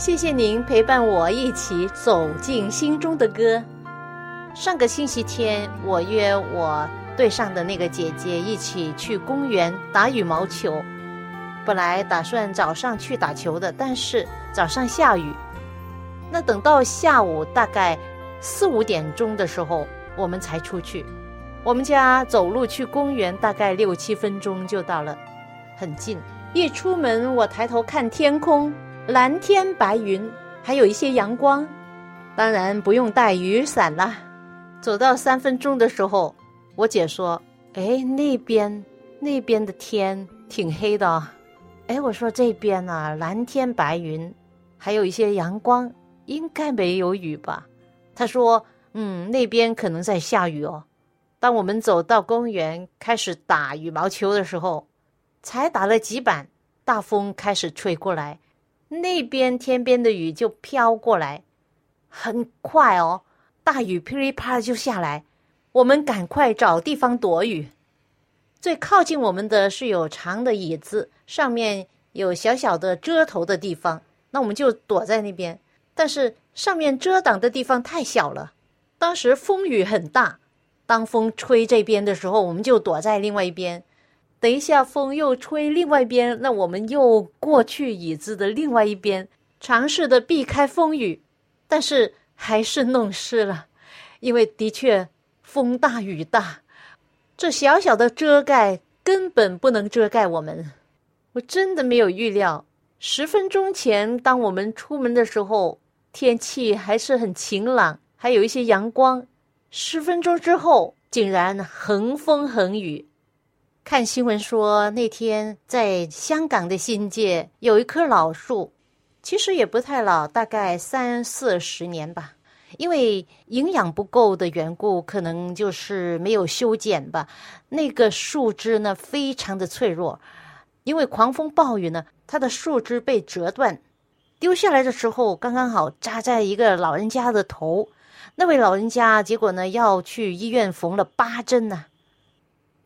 谢谢您陪伴我一起走进心中的歌。上个星期天，我约我对上的那个姐姐一起去公园打羽毛球。本来打算早上去打球的，但是早上下雨。那等到下午大概四五点钟的时候，我们才出去。我们家走路去公园大概六七分钟就到了，很近。一出门，我抬头看天空。蓝天白云，还有一些阳光，当然不用带雨伞啦。走到三分钟的时候，我姐说：“哎，那边那边的天挺黑的。”哎，我说这边呢，蓝天白云，还有一些阳光，应该没有雨吧？她说：“嗯，那边可能在下雨哦。”当我们走到公园开始打羽毛球的时候，才打了几板，大风开始吹过来。那边天边的雨就飘过来，很快哦，大雨噼里啪啦就下来，我们赶快找地方躲雨。最靠近我们的是有长的椅子，上面有小小的遮头的地方，那我们就躲在那边。但是上面遮挡的地方太小了，当时风雨很大，当风吹这边的时候，我们就躲在另外一边。等一下，风又吹另外一边，那我们又过去椅子的另外一边，尝试的避开风雨，但是还是弄湿了，因为的确风大雨大，这小小的遮盖根本不能遮盖我们。我真的没有预料，十分钟前当我们出门的时候，天气还是很晴朗，还有一些阳光，十分钟之后竟然横风横雨。看新闻说，那天在香港的新界有一棵老树，其实也不太老，大概三四十年吧。因为营养不够的缘故，可能就是没有修剪吧。那个树枝呢，非常的脆弱，因为狂风暴雨呢，它的树枝被折断，丢下来的时候刚刚好扎在一个老人家的头。那位老人家结果呢，要去医院缝了八针呢。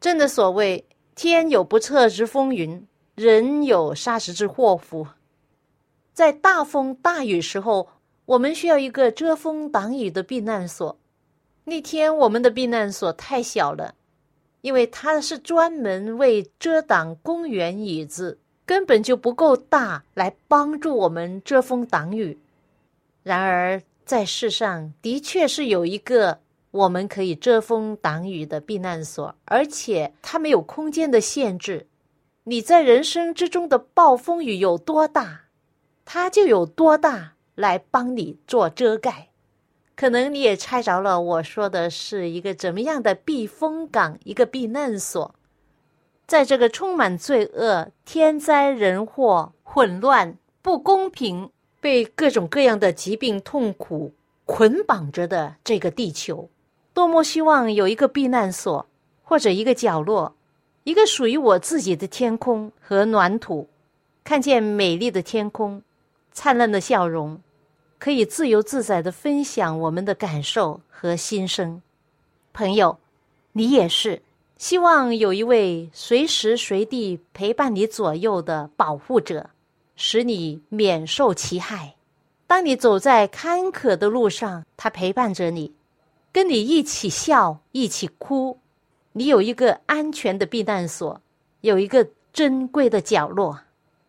真的所谓。天有不测之风云，人有杀时之祸福。在大风大雨时候，我们需要一个遮风挡雨的避难所。那天我们的避难所太小了，因为它是专门为遮挡公园椅子，根本就不够大来帮助我们遮风挡雨。然而，在世上的确是有一个。我们可以遮风挡雨的避难所，而且它没有空间的限制。你在人生之中的暴风雨有多大，它就有多大来帮你做遮盖。可能你也猜着了，我说的是一个怎么样的避风港，一个避难所。在这个充满罪恶、天灾人祸、混乱、不公平、被各种各样的疾病痛苦捆绑着的这个地球。多么希望有一个避难所，或者一个角落，一个属于我自己的天空和暖土，看见美丽的天空，灿烂的笑容，可以自由自在的分享我们的感受和心声。朋友，你也是希望有一位随时随地陪伴你左右的保护者，使你免受其害。当你走在坎坷的路上，他陪伴着你。跟你一起笑，一起哭，你有一个安全的避难所，有一个珍贵的角落，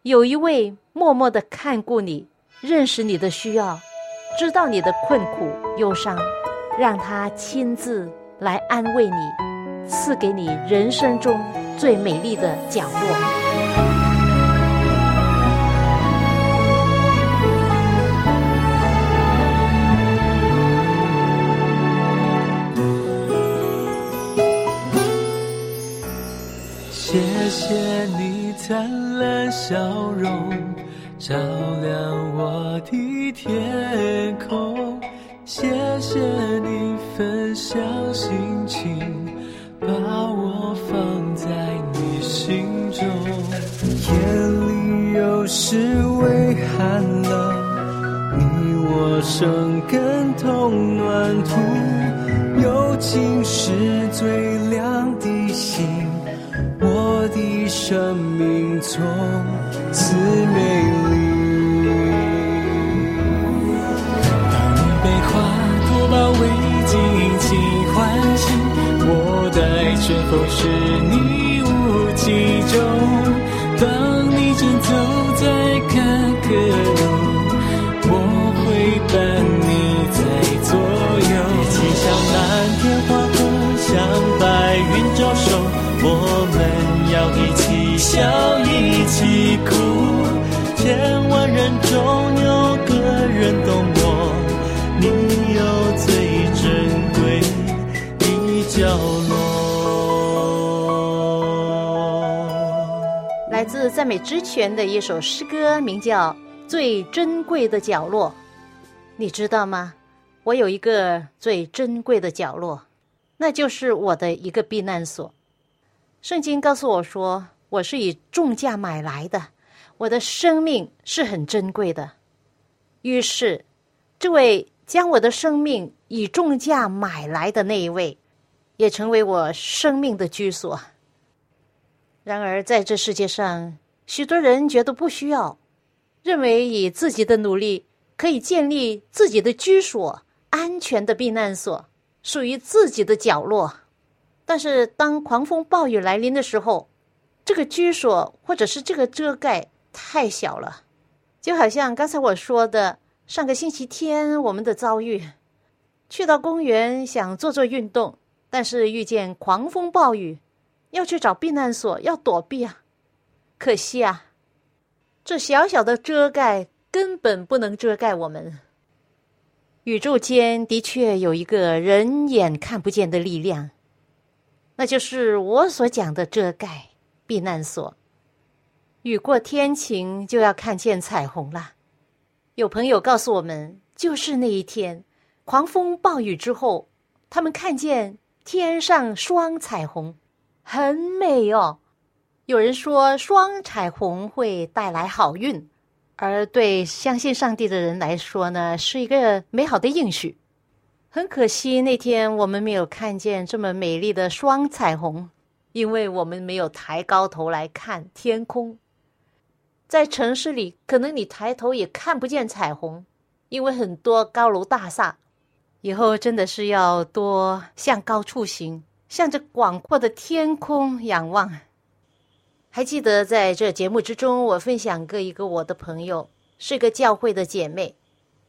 有一位默默的看顾你，认识你的需要，知道你的困苦忧伤，让他亲自来安慰你，赐给你人生中最美丽的角落。谢你灿烂笑容，照亮我的天空。谢谢你分享心情，把我放在你心中。夜里有时微寒冷，你我生根同暖土，友情是最亮的，我的生命从此美丽。当你被花朵包围，尽情欢喜。我待春风是你无疾中。当你真走赞美之泉的一首诗歌，名叫《最珍贵的角落》。你知道吗？我有一个最珍贵的角落，那就是我的一个避难所。圣经告诉我说，我是以重价买来的，我的生命是很珍贵的。于是，这位。将我的生命以重价买来的那一位，也成为我生命的居所。然而，在这世界上，许多人觉得不需要，认为以自己的努力可以建立自己的居所、安全的避难所，属于自己的角落。但是，当狂风暴雨来临的时候，这个居所或者是这个遮盖太小了，就好像刚才我说的。上个星期天，我们的遭遇，去到公园想做做运动，但是遇见狂风暴雨，要去找避难所，要躲避啊！可惜啊，这小小的遮盖根本不能遮盖我们。宇宙间的确有一个人眼看不见的力量，那就是我所讲的遮盖避难所。雨过天晴，就要看见彩虹了。有朋友告诉我们，就是那一天，狂风暴雨之后，他们看见天上双彩虹，很美哦。有人说，双彩虹会带来好运，而对相信上帝的人来说呢，是一个美好的应许。很可惜，那天我们没有看见这么美丽的双彩虹，因为我们没有抬高头来看天空。在城市里，可能你抬头也看不见彩虹，因为很多高楼大厦。以后真的是要多向高处行，向着广阔的天空仰望。还记得在这节目之中，我分享过一个我的朋友，是个教会的姐妹，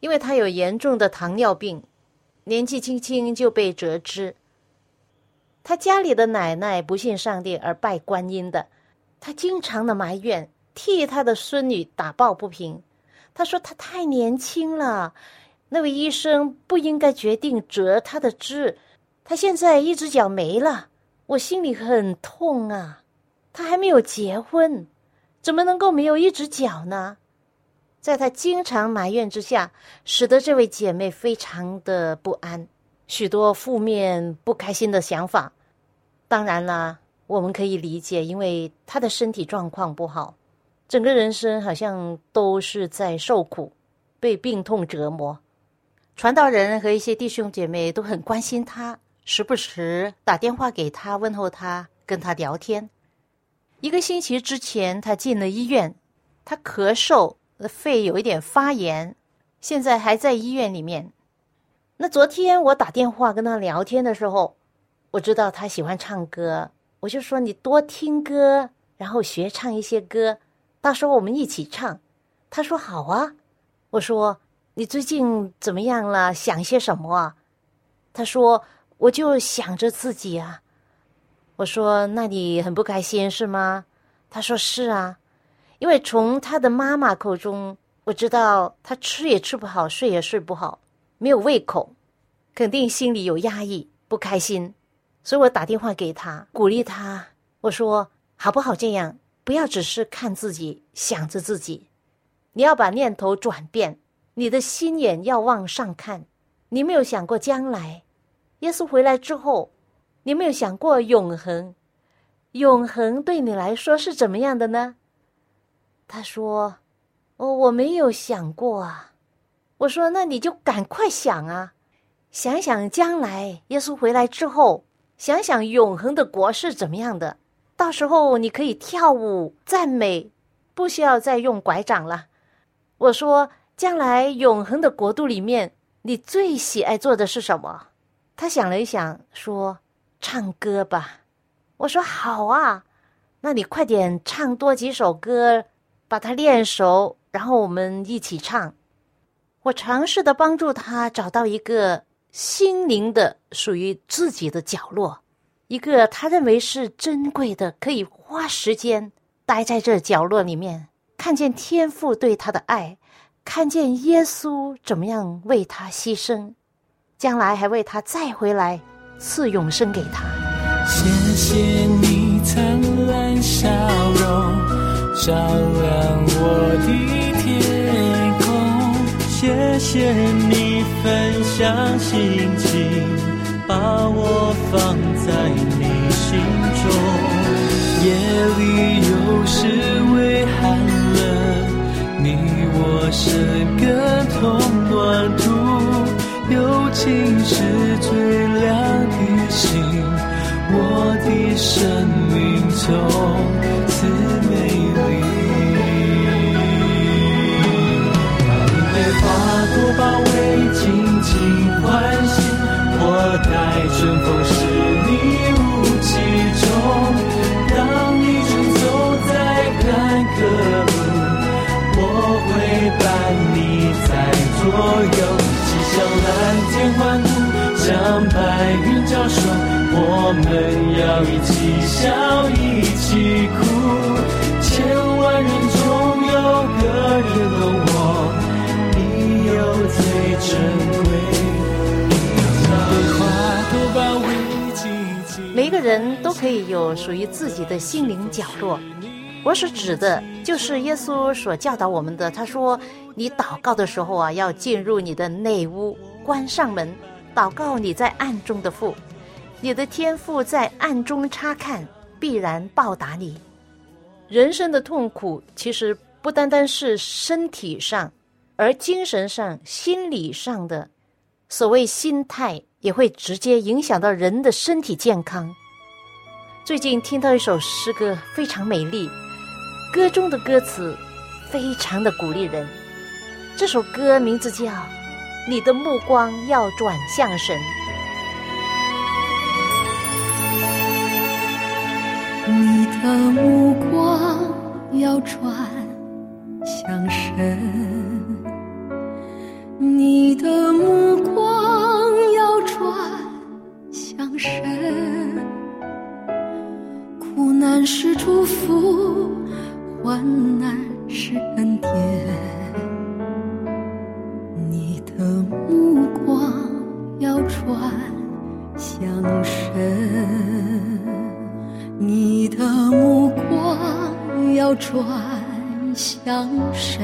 因为她有严重的糖尿病，年纪轻轻就被折肢。她家里的奶奶不信上帝而拜观音的，她经常的埋怨。替她的孙女打抱不平，她说她太年轻了，那位医生不应该决定折她的肢，她现在一只脚没了，我心里很痛啊。他还没有结婚，怎么能够没有一只脚呢？在他经常埋怨之下，使得这位姐妹非常的不安，许多负面不开心的想法。当然了，我们可以理解，因为他的身体状况不好。整个人生好像都是在受苦，被病痛折磨。传道人和一些弟兄姐妹都很关心他，时不时打电话给他问候他，跟他聊天。一个星期之前，他进了医院，他咳嗽，肺有一点发炎，现在还在医院里面。那昨天我打电话跟他聊天的时候，我知道他喜欢唱歌，我就说你多听歌，然后学唱一些歌。到时候：“我们一起唱。”他说：“好啊。”我说：“你最近怎么样了？想些什么啊？”他说：“我就想着自己啊。我说：“那你很不开心是吗？”他说：“是啊，因为从他的妈妈口中，我知道他吃也吃不好，睡也睡不好，没有胃口，肯定心里有压抑，不开心。所以我打电话给他，鼓励他。我说：好不好这样？不要只是看自己，想着自己，你要把念头转变，你的心眼要往上看。你没有想过将来，耶稣回来之后。”你没有想过永恒？永恒对你来说是怎么样的呢？他说：“哦，我没有想过啊。”我说：“那你就赶快想啊，想想将来耶稣回来之后，想想永恒的国是怎么样的。到时候你可以跳舞赞美，不需要再用拐杖了。”我说：“将来永恒的国度里面，你最喜爱做的是什么？”他想了一想，说。唱歌吧，我说好啊，那你快点唱多几首歌，把它练熟，然后我们一起唱。我尝试的帮助他找到一个心灵的属于自己的角落，一个他认为是珍贵的，可以花时间待在这角落里面，看见天父对他的爱，看见耶稣怎么样为他牺牲，将来还为他再回来。赐永生给他。谢谢你灿烂笑容，照亮我的天空。谢谢你分享心情，把我放在你心中。夜里有时微寒冷，你我生根同暖土。友情是最亮的星，我的生命从此美丽。当被花朵包围，紧紧欢喜，我待春风十里雾气中。当你正走在坎坷路，我会伴你在左右。我们要一起笑，一起哭。千万人中有个人懂我，你有最珍贵。每个人都可以有属于自己的心灵角落。我所指的，就是耶稣所教导我们的。他说：“你祷告的时候啊，要进入你的内屋，关上门，祷告你在暗中的父，你的天父在暗中察看，必然报答你。”人生的痛苦其实不单单是身体上，而精神上、心理上的，所谓心态也会直接影响到人的身体健康。最近听到一首诗歌，非常美丽。歌中的歌词非常的鼓励人。这首歌名字叫《你的目光要转向神》。的目光要转向神，你的目光要转向神，苦难是祝福。患转向神，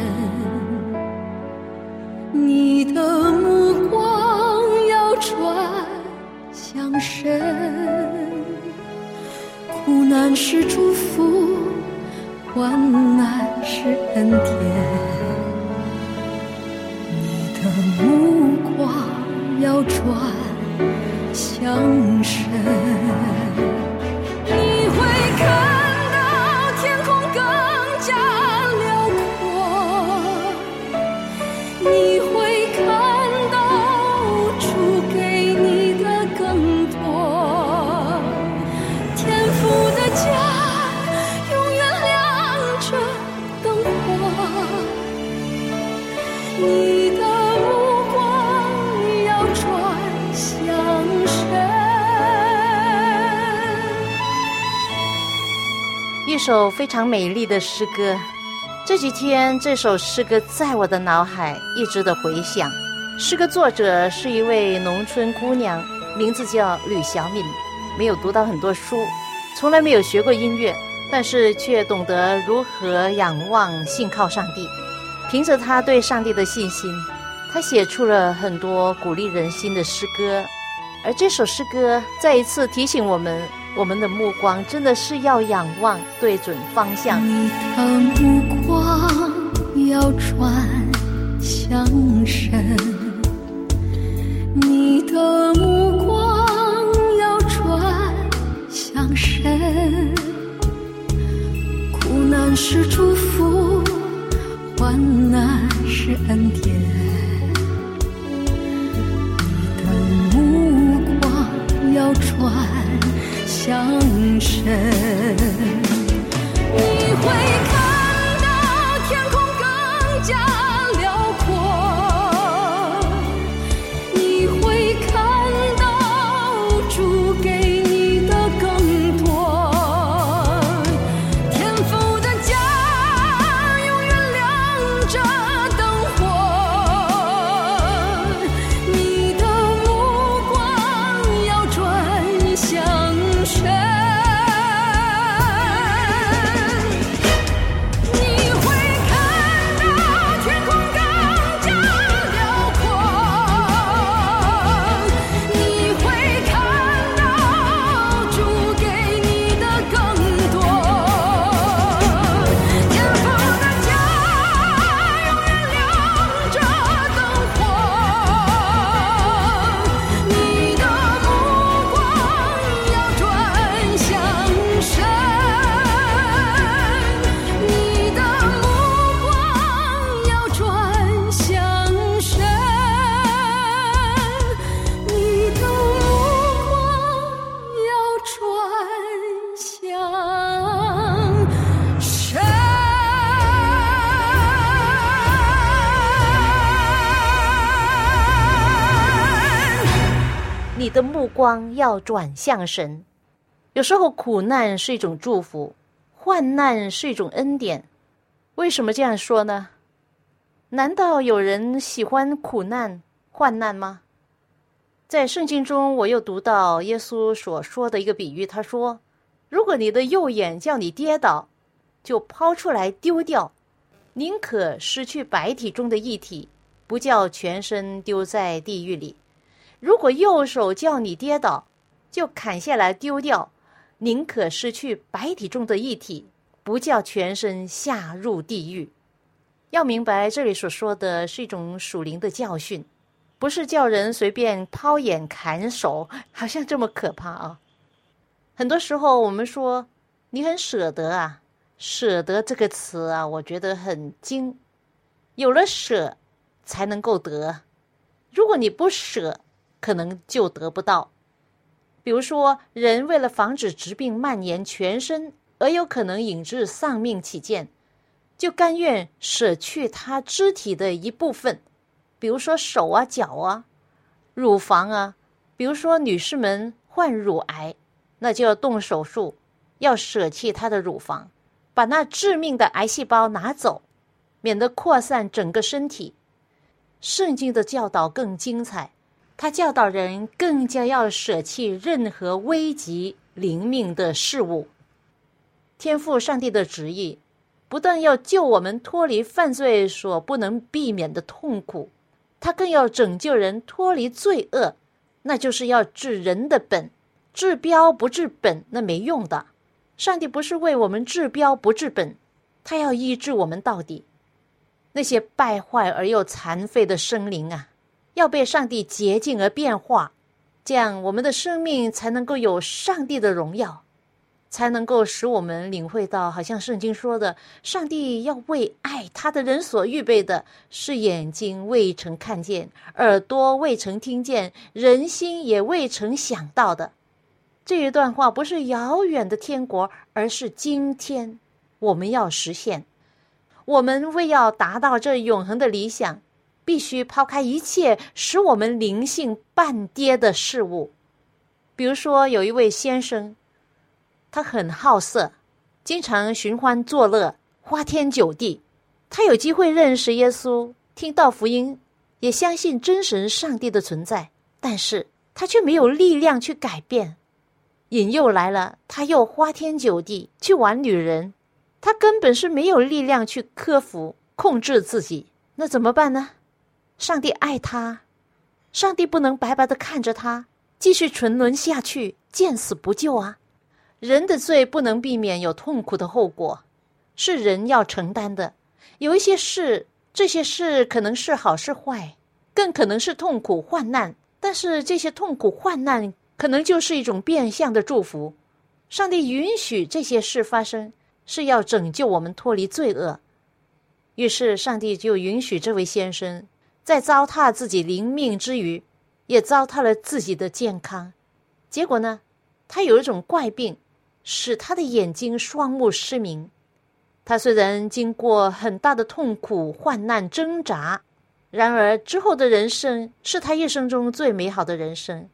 你的目光要转向神，苦难是祝福。患难是恩典，首非常美丽的诗歌。这几天，这首诗歌在我的脑海一直的回响。诗歌作者是一位农村姑娘，名字叫吕小敏，没有读到很多书，从来没有学过音乐，但是却懂得如何仰望、信靠上帝。凭着她对上帝的信心，她写出了很多鼓励人心的诗歌。而这首诗歌再一次提醒我们。我们的目光真的是要仰望，对准方向。你的目光要转向神，你的目光要转向神。苦难是祝福，患难是恩典。相神，你会光要转向神。有时候苦难是一种祝福，患难是一种恩典。为什么这样说呢？难道有人喜欢苦难、患难吗？在圣经中，我又读到耶稣所说的一个比喻，他说：“如果你的右眼叫你跌倒，就抛出来丢掉，宁可失去白体中的一体，不叫全身丢在地狱里。”如果右手叫你跌倒，就砍下来丢掉，宁可失去白体中的一体，不叫全身下入地狱。要明白，这里所说的是一种属灵的教训，不是叫人随便抛眼砍手，好像这么可怕啊！很多时候，我们说你很舍得啊，舍得这个词啊，我觉得很精。有了舍，才能够得。如果你不舍，可能就得不到。比如说，人为了防止疾病蔓延全身，而有可能引致丧命起见，就甘愿舍去他肢体的一部分，比如说手啊、脚啊、乳房啊。比如说，女士们患乳癌，那就要动手术，要舍弃她的乳房，把那致命的癌细胞拿走，免得扩散整个身体。圣经的教导更精彩。他教导人更加要舍弃任何危及灵命的事物。天赋上帝的旨意，不但要救我们脱离犯罪所不能避免的痛苦，他更要拯救人脱离罪恶。那就是要治人的本，治标不治本，那没用的。上帝不是为我们治标不治本，他要医治我们到底。那些败坏而又残废的生灵啊！要被上帝洁净而变化，这样我们的生命才能够有上帝的荣耀，才能够使我们领会到，好像圣经说的，上帝要为爱他的人所预备的，是眼睛未曾看见，耳朵未曾听见，人心也未曾想到的。这一段话不是遥远的天国，而是今天我们要实现。我们为要达到这永恒的理想。必须抛开一切使我们灵性半跌的事物，比如说，有一位先生，他很好色，经常寻欢作乐，花天酒地。他有机会认识耶稣，听到福音，也相信真神上帝的存在，但是他却没有力量去改变。引诱来了，他又花天酒地去玩女人，他根本是没有力量去克服、控制自己。那怎么办呢？上帝爱他，上帝不能白白的看着他继续沉沦下去，见死不救啊！人的罪不能避免有痛苦的后果，是人要承担的。有一些事，这些事可能是好是坏，更可能是痛苦患难。但是这些痛苦患难，可能就是一种变相的祝福。上帝允许这些事发生，是要拯救我们脱离罪恶。于是，上帝就允许这位先生在糟蹋自己灵命之余，也糟蹋了自己的健康。结果呢，他有一种怪病，使他的眼睛双目失明。他虽然经过很大的痛苦、患难、挣扎，然而之后的人生是他一生中最美好的人生。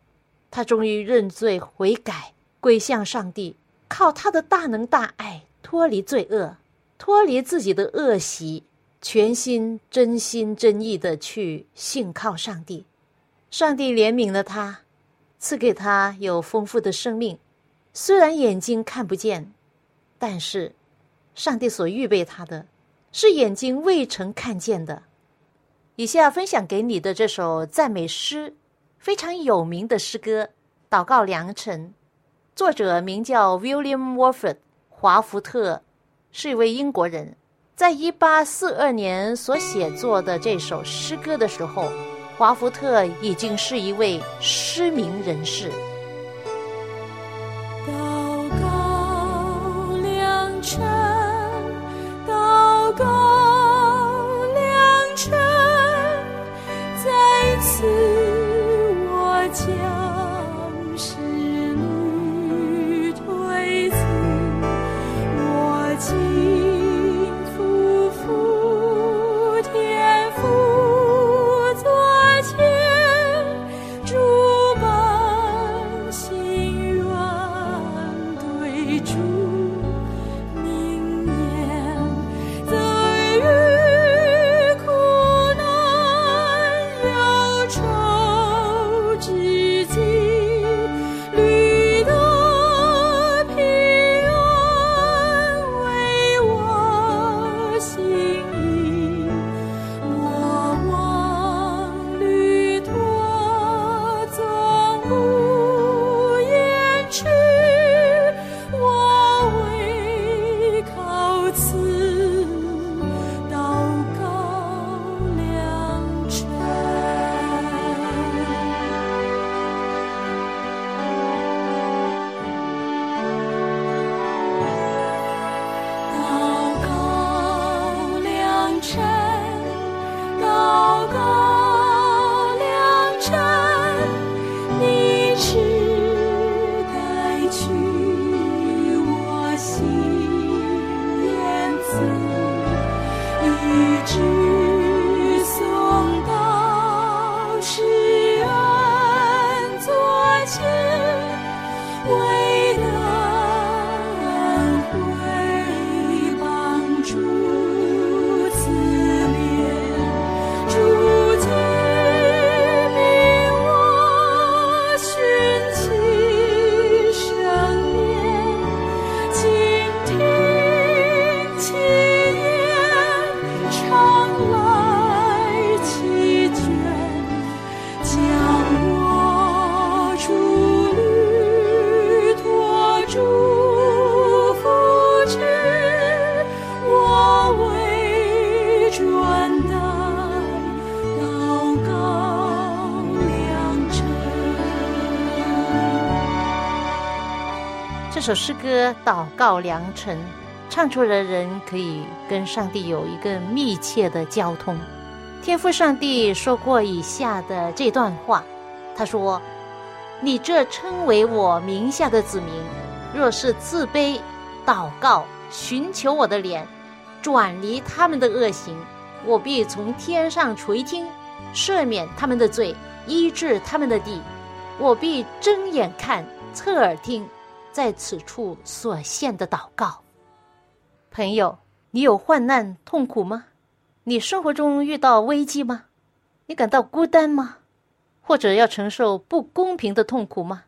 他终于认罪悔改，归向上帝，靠他的大能大爱脱离罪恶，脱离自己的恶习，全心真心真意的去信靠上帝。上帝怜悯了他，赐给他有丰富的生命。虽然眼睛看不见，但是。上帝所预备他的，是眼睛未曾看见的。以下分享给你的这首赞美诗，非常有名的诗歌《祷告良辰》，作者名叫 William Warford，华福特，是一位英国人。在一八四二年所写作的这首诗歌的时候，华福特已经是一位失明人士。首诗歌《祷告良辰》，唱出了人可以跟上帝有一个密切的交通。天父上帝说过以下的这段话，他说：“你这称为我名下的子民，若是自卑、祷告、寻求我的脸，转离他们的恶行，我必从天上垂听，赦免他们的罪，医治他们的地。我必睁眼看，侧耳听。”在此处所献的祷告，朋友，你有患难痛苦吗？你生活中遇到危机吗？你感到孤单吗？或者要承受不公平的痛苦吗？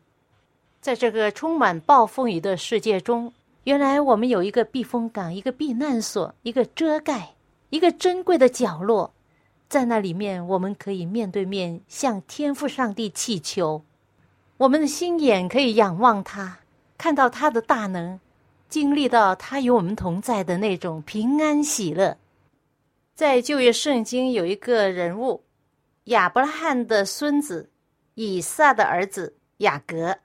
在这个充满暴风雨的世界中，原来我们有一个避风港，一个避难所，一个遮盖，一个珍贵的角落。在那里面，我们可以面对面向天父上帝祈求，我们的心眼可以仰望他，看到他的大能，经历到他与我们同在的那种平安喜乐。在旧约圣经有一个人物。亚伯拉罕的孙子以撒的儿子雅各，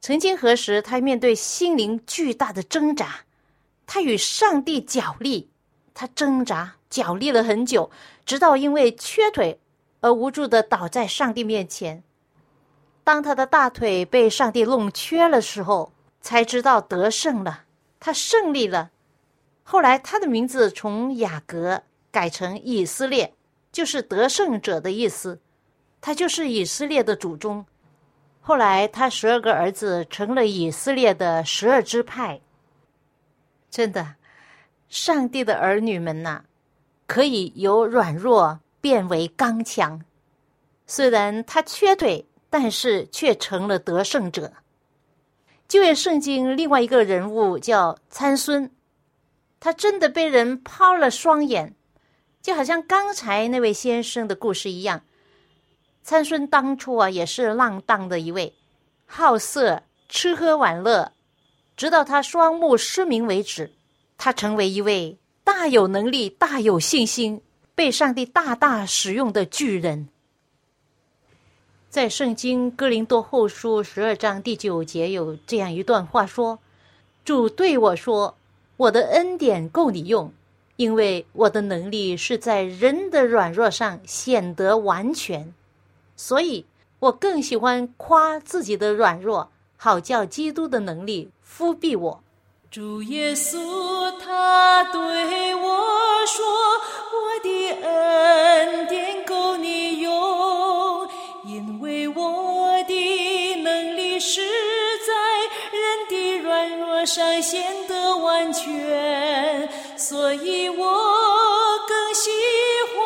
曾经何时他面对心灵巨大的挣扎，他与上帝角力，他挣扎角力了很久，直到因为缺腿而无助的倒在上帝面前。当他的大腿被上帝弄缺了时候，才知道得胜了，他胜利了。后来他的名字从雅各改成以色列。就是得胜者的意思，他就是以色列的祖宗。后来他十二个儿子成了以色列的十二支派。真的，上帝的儿女们呐，可以由软弱变为刚强。虽然他缺腿，但是却成了得胜者。旧约圣经另外一个人物叫参孙，他真的被人抛了双眼。就好像刚才那位先生的故事一样，参孙当初啊也是浪荡的一位，好色、吃喝玩乐，直到他双目失明为止。他成为一位大有能力、大有信心、被上帝大大使用的巨人。在圣经哥林多后书十二章第九节有这样一段话说：“主对我说，我的恩典够你用。”因为我的能力是在人的软弱上显得完全，所以我更喜欢夸自己的软弱，好叫基督的能力覆庇我。主耶稣他对我说：“我的恩典够你用，我的能力是在人的软弱上显得完全。”所以我更喜欢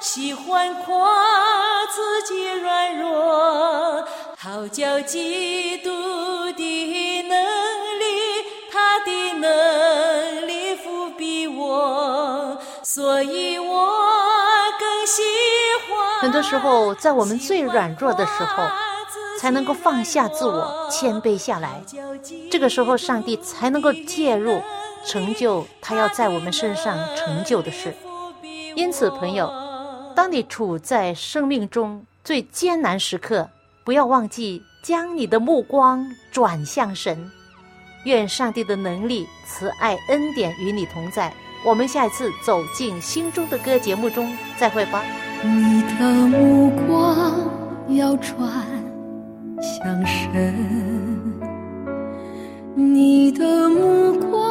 喜欢夸自己软弱，好叫基督的能力，他的能力覆庇我。所以我更喜欢。有的时候，在我们最软弱的时候，才能够放下自我，谦卑下来。这个时候，上帝才能够介入。成就他要在我们身上成就的事。因此，朋友，当你处在生命中最艰难时刻，不要忘记将你的目光转向神。愿上帝的能力、慈爱、恩典与你同在。我们下一次走进心中的歌节目中再会吧。你的目光要转向神。你的目光